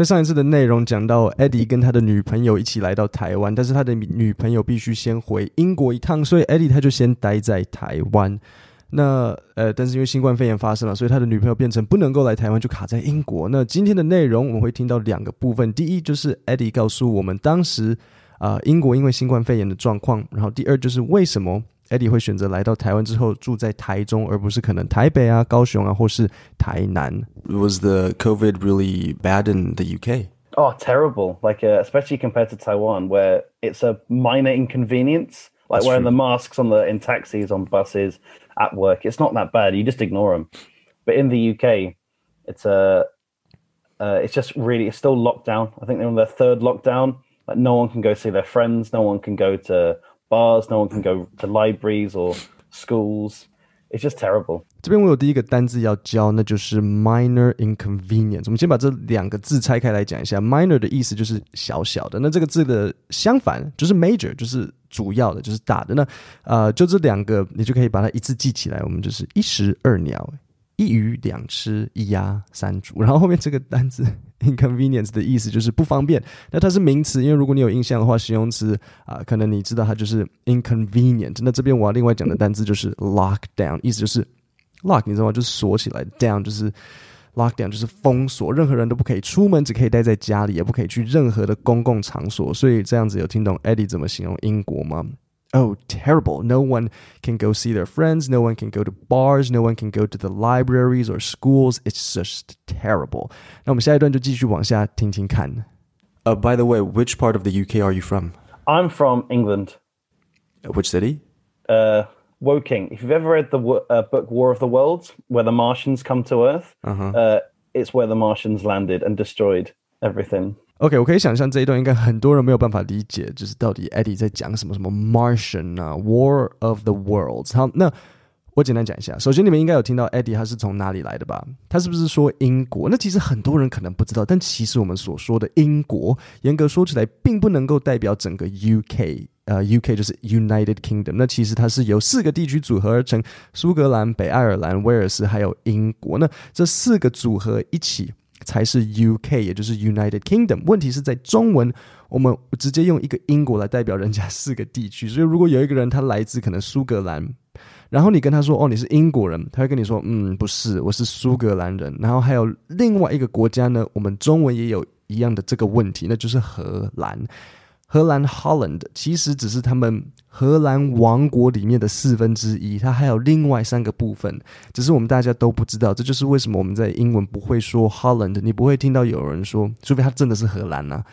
在上一次的内容讲到，Eddie 跟他的女朋友一起来到台湾，但是他的女朋友必须先回英国一趟，所以 Eddie 他就先待在台湾。那呃，但是因为新冠肺炎发生了，所以他的女朋友变成不能够来台湾，就卡在英国。那今天的内容我们会听到两个部分，第一就是 Eddie 告诉我们当时啊英国因为新冠肺炎的状况，然后第二就是为什么 Eddie 会选择来到台湾之后住在台中，而不是可能台北啊、高雄啊或是台南。Was the COVID really bad in the UK? Oh, terrible! Like uh, especially compared to Taiwan, where it's a minor inconvenience, like That's wearing true. the masks on the in taxis, on buses, at work. It's not that bad. You just ignore them. But in the UK, it's a uh, it's just really it's still locked down. I think they're on their third lockdown. Like no one can go see their friends. No one can go to bars. No one can go to libraries or schools. It's just terrible. 这边我有第一个单字要教，那就是 minor inconvenience。我们先把这两个字拆开来讲一下。minor 的意思就是小小的，那这个字的相反就是 major，就是主要的，就是大的。那呃，就这两个，你就可以把它一字记起来。我们就是一石二鸟，一鱼两吃，一鸭三煮。然后后面这个单字 inconvenience 的意思就是不方便。那它是名词，因为如果你有印象的话，形容词啊、可能你知道它就是 inconvenient。那这边我要另外讲的单字就是 lockdown，意思就是 lock，你知道吗？就是锁起来，down 就是 lockdown，就是封锁，任何人都不可以出门，只可以待在家里，也不可以去任何的公共场所。所以这样子有听懂 Eddie 怎么形容英国吗 ？Oh, terrible. No one can go see their friends. No one can go to bars. No one can go to the libraries or schools. It's just terrible. 那我们下一段就继续往下听听看。 Uh, by the way, which part of the UK are you from? I'm from England. Uh, Which city? uh, Woking. If you've ever read the wo- uh, book War of the Worlds, where the Martians come to Earth, uh it's where the Martians landed and destroyed everything. OK，我可以想象这一段应该很多人没有办法理解，就是到底 Eddie 在讲什么什么 Martian 啊，War of the Worlds。好，那我简单讲一下。首先，你们应该有听到 Eddie 他是从哪里来的吧？他是不是说英国？那其实很多人可能不知道，但其实我们所说的英国，严格说起来，并不能够代表整个 UK。呃，UK 就是 United Kingdom，那其实它是由四个地区组合而成：苏格兰、北爱尔兰、威尔斯还有英国。那这四个组合一起才是 UK，也就是 United Kingdom。问题是在中文，我们直接用一个英国来代表人家四个地区，所以如果有一个人他来自可能苏格兰，然后你跟他说哦你是英国人，他会跟你说嗯不是，我是苏格兰人。然后还有另外一个国家呢，我们中文也有一样的这个问题，那就是荷兰。荷兰 Holland 其实只是他们荷兰王国里面的四分之一，它还有另外三个部分，只是我们大家都不知道。这就是为什么我们在英文不会说 Holland，你不会听到有人说，除非他真的是荷兰呐、啊，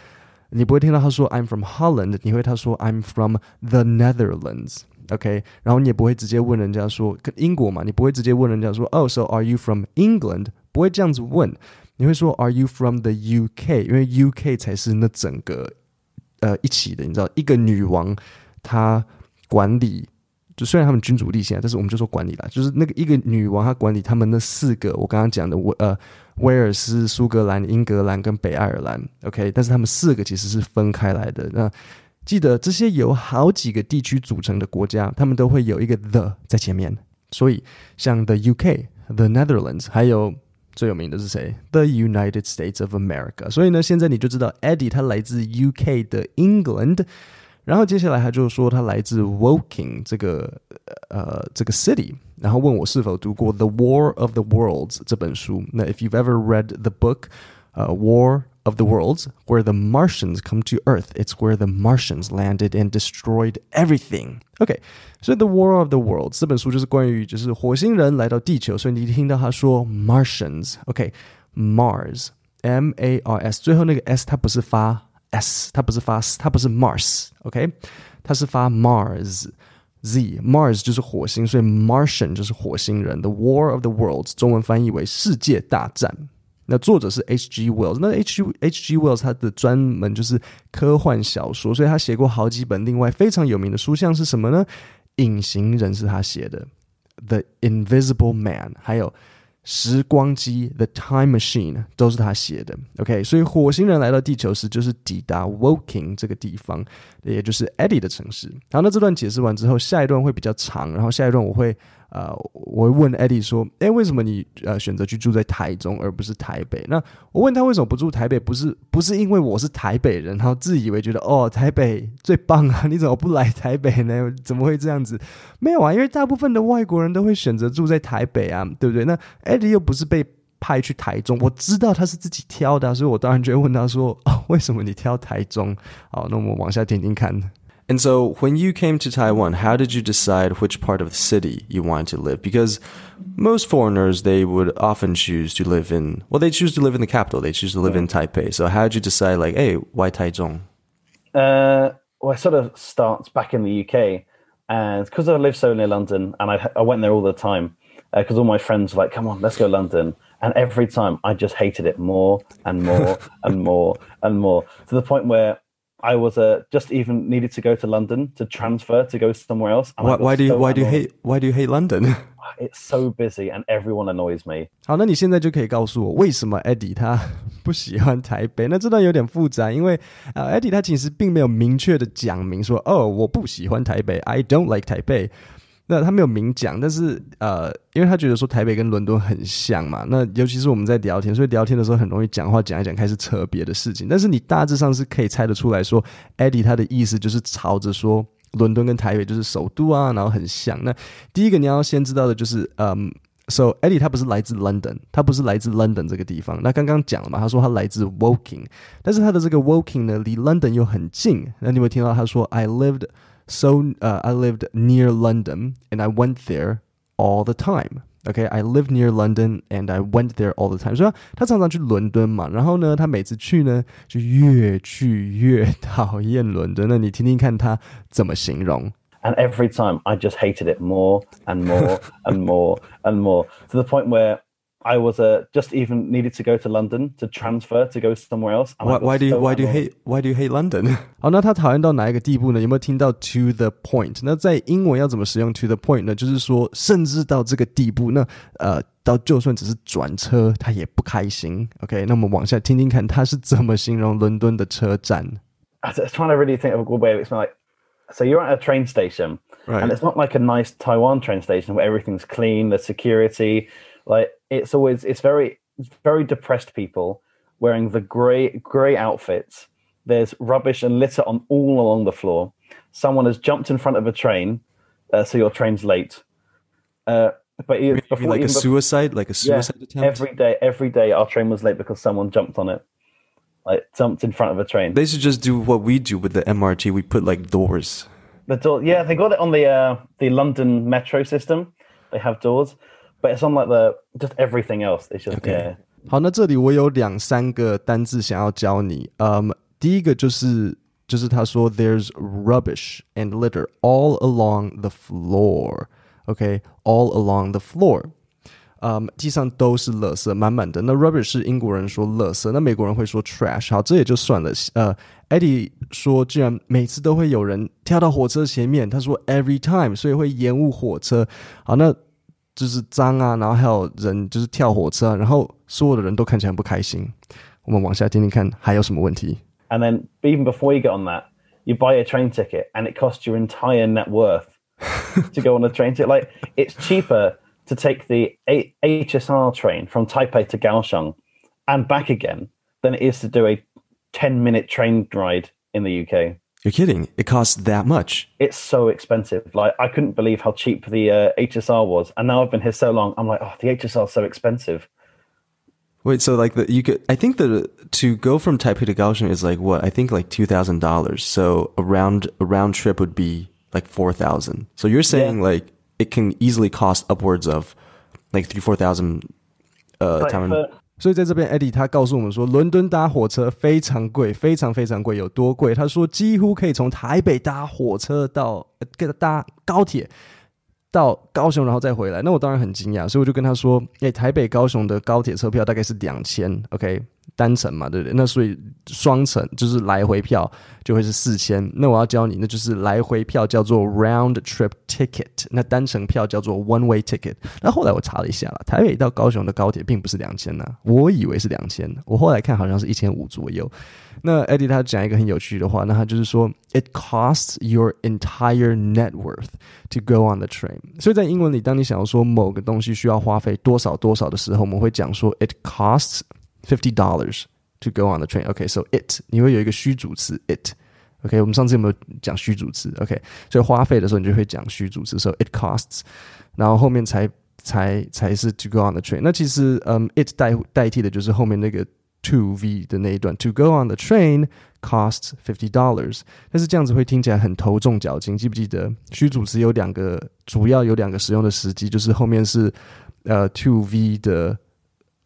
你不会听到他说 I'm from Holland，你会他说 I'm from the Netherlands。OK，然后你也不会直接问人家说跟英国嘛，你不会直接问人家说哦、oh,，So are you from England？不会这样子问，你会说 Are you from the UK？因为 UK 才是那整个呃一起的，你知道，一个女王她管理，就虽然他们君主立宪，但是我们就说管理啦，就是那个一个女王她管理他们那四个我刚刚讲的威呃威尔斯、苏格兰、英格兰跟北爱尔兰，OK，但是他们四个其实是分开来的。那记得这些由好几个地区组成的国家，他们都会有一个 the 在前面，所以像 the UK、the Netherlands，还有。最有名的是谁？The United States of America。所以呢，现在你就知道 Eddie 他来自 UK 的 England，然后接下来他就说他来自 Woking 这个呃这个 city，然后问我是否读过《The War of the Worlds》这本书。那 If you've ever read the book，呃、uh,，War of the Worlds where the Martians come to Earth. It's where the Martians landed and destroyed everything. OK，所以《The War of the Worlds》这本书就是关于就是火星人来到地球，所以你听到他说 Martians，OK，Mars，M A R S，最后那个 S 它不是发 S，它不是发它不是 Mars，OK，它是发 Mars。Z Mars 就是火星，所以 Martian 就是火星人。The War of the Worlds 中文翻译为世界大战。 那作者是 H.G. Wells，那 H.G. H.G. Wells 他的专门就是科幻小说，所以他写过好几本另外非常有名的书，像是什么呢？隐形人是他写的，《The Invisible Man》，还有时光机《The Time Machine》都是他写的。OK，所以火星人来到地球时，就是抵达 Woking 这个地方，也就是 Eddie 的城市。好，那这段解释完之后，下一段会比较长，然后下一段我会呃，我会问 Eddie 说，诶，为什么你呃选择去住在台中而不是台北？那我问他为什么不住台北，不是不是因为我是台北人，然后自以为觉得哦台北最棒啊，你怎么不来台北呢？怎么会这样子？没有啊，因为大部分的外国人都会选择住在台北啊，对不对？那 Eddie 又不是被派去台中，我知道他是自己挑的，所以我当然就会问他说：“哦，为什么你挑台中？”好，那我们往下听听看。And so, when you came to Taiwan, how did you decide which part of the city you wanted to live? Because most foreigners, they would often choose to live in, well, they choose to live in the capital. They choose to live in Taipei. So, how did you decide, like, hey, why Taichung? Uh, well, it sort of starts back in the UK, and because I live so near London, and I I went there all the time, because all my friends were like, "Come on, let's go London," and every time I just hated it more and more and more and more to the point where I was uh, just even needed to go to London to transfer to go somewhere else. and I Why, got why do you, so why do you annoyed. hate, why do you hate London? It's so busy and everyone annoys me. 好，那你现在就可以告诉我，为什么 Eddie 他不喜欢台北？那这段有点复杂，因为呃，Eddie 他其实并没有明确的讲明说，哦，我不喜欢台北，I don't like 台北。 那他没有明讲，但是呃，因为他觉得说台北跟伦敦很像嘛，那尤其是我们在聊天，所以聊天的时候很容易讲话讲一讲开始扯别的事情。但是你大致上是可以猜得出来说，Eddie 他的意思就是朝着说伦敦跟台北就是首都啊，然后很像。那第一个你要先知道的就是，嗯，So Eddie 他不是来自 London，他不是来自 London 这个地方。那刚刚讲了嘛，他说他来自 Woking，但是他的这个 Woking 呢离 London 又很近。那你有没有听到他说 I lived so 呃、I lived near London and I went there all the time。OK, I live near London and I went there all the time。所以他常常去伦敦嘛，然后呢，他每次去呢就越去越讨厌伦敦。那你听听看他怎么形容。 And every time I just hated it more and more and more and more to the point where I was uh, just even needed to go to London to transfer to go somewhere else. and I Why, got why do you, so why do you annoyed. hate, why do you hate London? 好，那他讨厌到哪一个地步呢？有没有听到 to the point？那在英文要怎么使用 to the point 呢？就是说，甚至到这个地步，那呃，到就算只是转车，他也不开心。OK，那我们往下听听看他是怎么形容伦敦的车站。 I was trying to really think of a good way of explaining. Like, so you're at a train station, Right. and it's not like a nice Taiwan train station where everything's clean, the security, like it's always it's very very depressed people wearing the grey grey outfits. There's rubbish and litter on all along the floor. Someone has jumped in front of a train, uh, so your train's late. Uh, but before like a even bef- suicide, like a yeah, suicide attempt? every day, every day, our train was late because someone jumped on it, like jumped in front of a train. They should just do what we do with the MRT. We put like doors. The door, yeah, they got it on the uh, the London metro system. They have doors, but it's on like the just everything else. It's just yeah. 好，那这里我有两三个单字想要教你。嗯，第一个就是就是他说 there's rubbish and litter all along the floor。OK，all、along the floor。嗯，地上都是垃圾，满满的。那 rubbish 是英国人说垃圾，那美国人会说 trash。好，这也就算了。呃，Eddie 说，居然每次都会有人跳到火车前面，他说 every time，所以会延误火车。好，那 就是脏啊，然后还有人就是跳火车啊，然后所有的人都看起来很不开心。我们往下听听看还有什么问题。 And then even before you get on that, you buy a train ticket, and it costs your entire net worth to go on a train ticket. Like it's cheaper to take the A- HSR train from Taipei to Kaohsiung and back again than it is to do a ten-minute train ride in the UK. You're kidding. It costs that much. it's so expensive. Like I couldn't believe how cheap the uh, HSR was, and now I've been here so long. I'm like, oh, the HSR is so expensive. Wait, so like the you could I think the to go from Taipei to Kaohsiung is like what? I think like two thousand dollars. So a round a round trip would be like four thousand. So you're saying like it can easily cost upwards of like three four thousand uh Like, Taiwan- for- 所以在这边，Eddie 他告诉我们说，伦敦搭火车非常贵，非常非常贵，有多贵？他说几乎可以从台北搭火车到给他搭高铁到高雄，然后再回来。那我当然很惊讶，所以我就跟他说，哎、台北高雄的高铁车票大概是两千，OK，单程嘛，对不对？那所以双程就是来回票就会是四千。那我要教你，那就是来回票叫做 round trip ticket，那单程票叫做 one way ticket。那后来我查了一下了，台北到高雄的高铁并不是两千呢，我以为是两千，我后来看好像是一千五左右。那 Eddie 他讲一个很有趣的话，那他就是说，it costs your entire net worth to go on the train。所以在英文里，当你想要说某个东西需要花费多少多少的时候，我们会讲说，it costs fifty dollars to go on the train。OK，so it 你会有一个虚主词 it。OK，我们上次有没有讲虚主词？OK，所以花费的时候你就会讲虚主词，so it costs，然后后面才才才是 to go on the train。那其实，嗯，it 代代替的就是后面那个 to v 的那一段，to go on the train costs fifty dollars。但是这样子会听起来很头重脚轻，记不记得虚主词有两个，主要有两个使用的时机，就是后面是呃 to v 的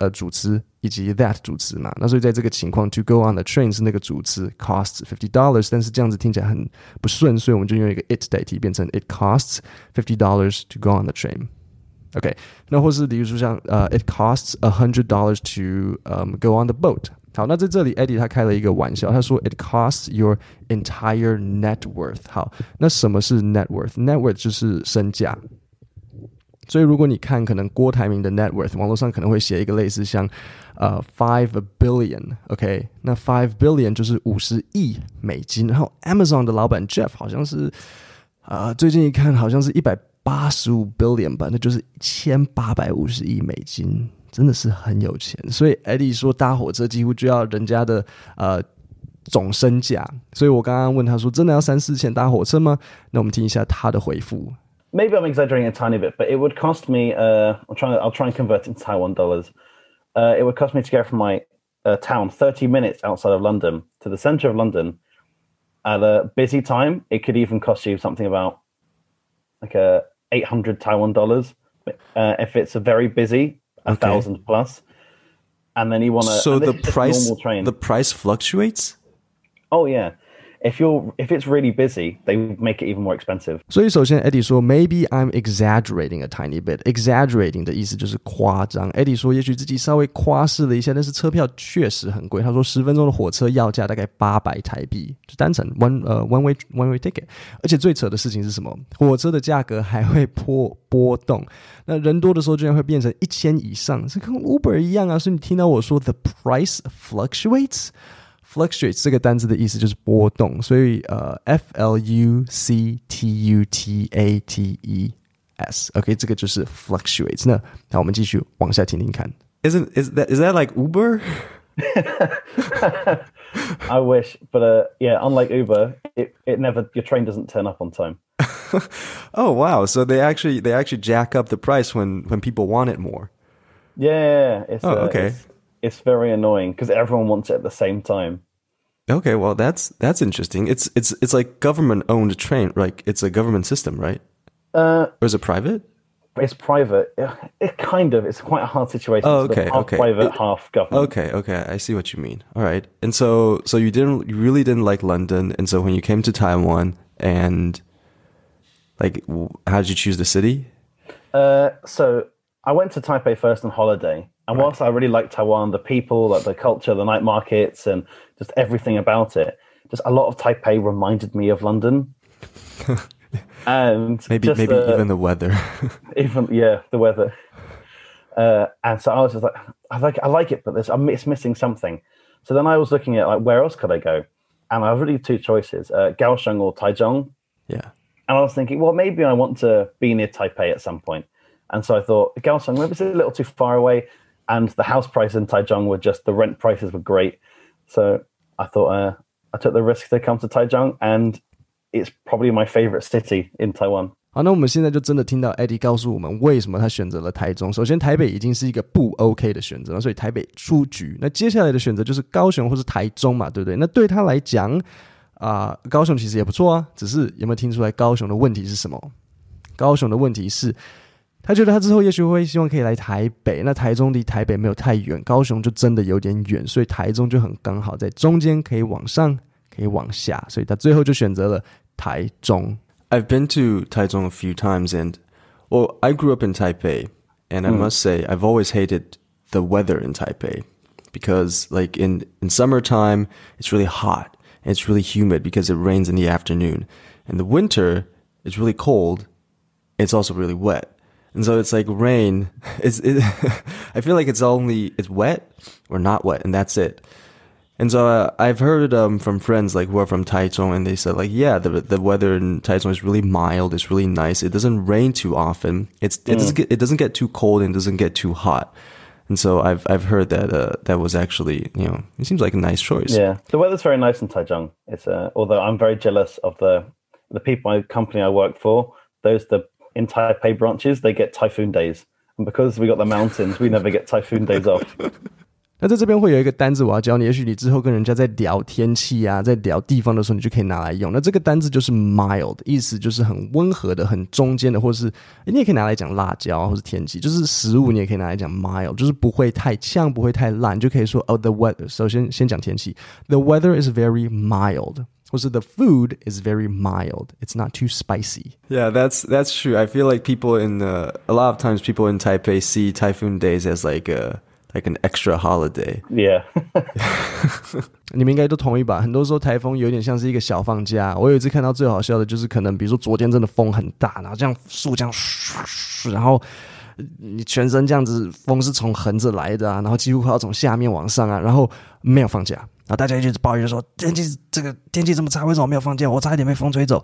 呃主词以及 that 主词嘛。那所以在这个情况，to go on the train 是那个主词 costs fifty dollars，但是这样子听起来很不顺，所以我们就用一个 it 代替，变成 it costs fifty dollars to go on the train。OK，那或是比如说像呃、uh,，it costs a hundred dollars to um go on the boat。好，那在这里，Eddie 他开了一个玩笑，他说 it costs your entire net worth。好，那什么是 net worth？net worth 就是身价。 所以如果你看可能郭台铭的 net worth，网络上可能会写一个类似像呃 five billion，OK，、那 five billion 就是五十亿美金。然后 Amazon 的老板 Jeff 好像是啊、呃，最近一看好像是一百八十五 billion 吧，那就是一千八百五十亿美金，真的是很有钱。所以 Eddie 说搭火车几乎就要人家的呃总身价。所以我刚刚问他说，真的要三四千搭火车吗？那我们听一下他的回复。Maybe I'm exaggerating a tiny bit, but it would cost me. Uh, I'm trying. I'll try and convert it into Taiwan dollars. Uh, it would cost me to go from my uh, town, 30 minutes outside of London, to the centre of London. At a busy time, it could even cost you something about like a 800 Taiwan dollars. Uh, if it's a very busy, a Okay. thousand plus. And then you want to. So the this is just price normal train. the price fluctuates. oh yeah, if you're if it's really busy, they make it even more expensive. 所以首先，Eddie 说，Maybe I'm exaggerating a tiny bit。exaggerating 的意思就是夸张。Eddie 说，也许自己稍微夸饰了一下，但是车票确实很贵。他说，十分钟的火车要价大概八百台币，就单程 one 呃 one way one way ticket。而且最扯的事情是什么？火车的价格还会波波动。那人多的时候，居然会变成一千以上，这跟 Uber 一样啊！所以你听到我说 the price fluctuates。 fluctuates 这个单词的意思就是波动，所以呃，f l u c t u t a t e s，OK，、这个就是 fluctuates。那好，我们继续往下听听看。 Isn't is that is that like Uber? I wish, but uh, yeah, unlike Uber, it, it never your train doesn't turn up on time. Oh wow! So they actually they actually jack up the price when when people want it more. Yeah, it's Oh, uh, okay. It's, it's very annoying because everyone wants it at the same time. Okay, well that's that's interesting. It's it's it's like government owned train, like it's a government system, right? Uh, Or is it private? it's private. It, it kind of. It's quite a hard situation. Oh, It's okay, half okay. private, It- half government. Okay, okay, I see what you mean. All right, and so so you didn't you really didn't like London, and so when you came to Taiwan, and like, how did you choose the city? Uh, so I went to Taipei first on holiday, and whilst I really liked Taiwan, the people, like the culture, the night markets, and just everything about it, just a lot of Taipei reminded me of London. and Maybe maybe the- even the weather. even yeah, the weather. Uh, and so I was just like, I like, I like it, but there's, I'm, it's missing something. So then I was looking at like, where else could I go? And I have really two choices: uh, Kaohsiung or Taichung. yeah. And I was thinking, well, maybe I want to be near Taipei at some point. And so I thought, Kaohsiung, maybe it's a little too far away. And the house price in Taichung were just the rent prices were great. So I thought I took the risk to come to Taichung, and it's probably my favorite city in Taiwan. 好，那我们现在就真的听到 Eddie 告诉我们为什么他选择了台中。首先，台北已经是一个不 OK 的选择了，所以台北出局。那接下来的选择就是高雄或是台中嘛，对不对？那对他来讲啊、高雄其实也不错啊，只是有没有听出来高雄的问题是什么？高雄的问题是，他觉得他之后也许会希望可以来台北，那台中离台北没有太远，高雄就真的有点远，所以台中就很刚好在中间，可以往上，可以往下，所以他最后就选择了台中。 I've been to Taichung a few times, and well, I grew up in Taipei, and I must say I've always hated the weather in Taipei. because like in in summertime it's really hot and it's really humid because it rains in the afternoon. In the winter it's really cold. It's also really wet. And so it's like rain. It's it, I feel like it's only it's wet or not wet, and that's it. And so uh, I've heard um, from friends like who are from Taichung, and they said like, yeah, the the weather in Taichung is really mild. It's really nice. It doesn't rain too often. It's it doesn't get, it doesn't get too cold and doesn't get too hot. And so I've I've heard that uh, that was actually you know it seems like a nice choice. Yeah, the weather's very nice in Taichung. It's uh, although I'm very jealous of the the people my company I work for. Those the in Taipei branches they get typhoon days, and because we got the mountains, we never get typhoon days off. 那在这边会有一个单字，我要教你。也许你之后跟人家在聊天气啊，在聊地方的时候，你就可以拿来用。那这个单字就是 mild，意思就是很温和的、很中间的，或者是你也可以拿来讲辣椒，或是天气，就是食物，你也可以拿来讲 mild，就是不会太呛，不会太烂，就可以说 oh the weather。首先先讲天气，the weather is very mild。 或是 the food is very mild. It's not too spicy. Yeah, that's that's true. I feel like people in uh, a lot of times people in Taipei see typhoon days as like a like an extra holiday. Yeah. 你们应该都同意吧？很多时候台风有点像是一个小放假。我有一次看到最好笑的就是，可能比如说昨天真的风很大，然后这样树这样，然后你全身这样子，风是从横着来的啊，然后几乎快要从下面往上啊，然后没有放假，然 然后大家就抱怨说天气这个天气这么差，为什么没有放假？我差一点被风吹走。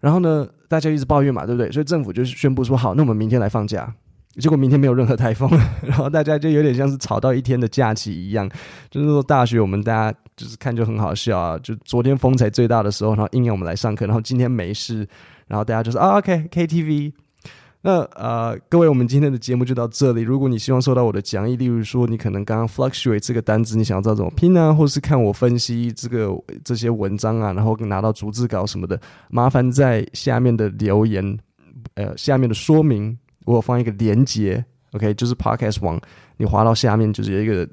然后呢，大家一直抱怨嘛，对不对？所以政府就宣布说好，那我们明天来放假。结果明天没有任何台风，然后大家就有点像是吵到一天的假期一样。就是说大学我们大家就是看就很好笑啊，就昨天风才最大的时候，然后硬要我们来上课，然后今天没事，然后大家就说啊，OK KTV。那呃，各位，我们今天的节目就到这里。如果你希望收到我的讲义，例如说你可能刚刚 fluctuate 这个单词，你想要知道怎么拼啊，或是看我分析这个这些文章啊，然后拿到逐字稿什么的，麻烦在下面的留言，呃，下面的说明。我有放一个连接，OK，就是 Podcast 网，你滑到下面就是有一个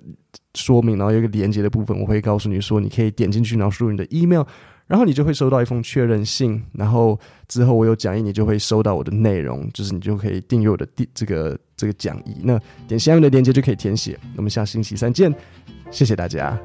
说明，然后有一个连接的部分，我会告诉你说，你可以点进去，然后输入你的 email，然后你就会收到一封确认信，然后之后我有讲义，你就会收到我的内容，就是你就可以订阅我的第这个这个讲义。那点下面的链接就可以填写。我们下星期三见，谢谢大家。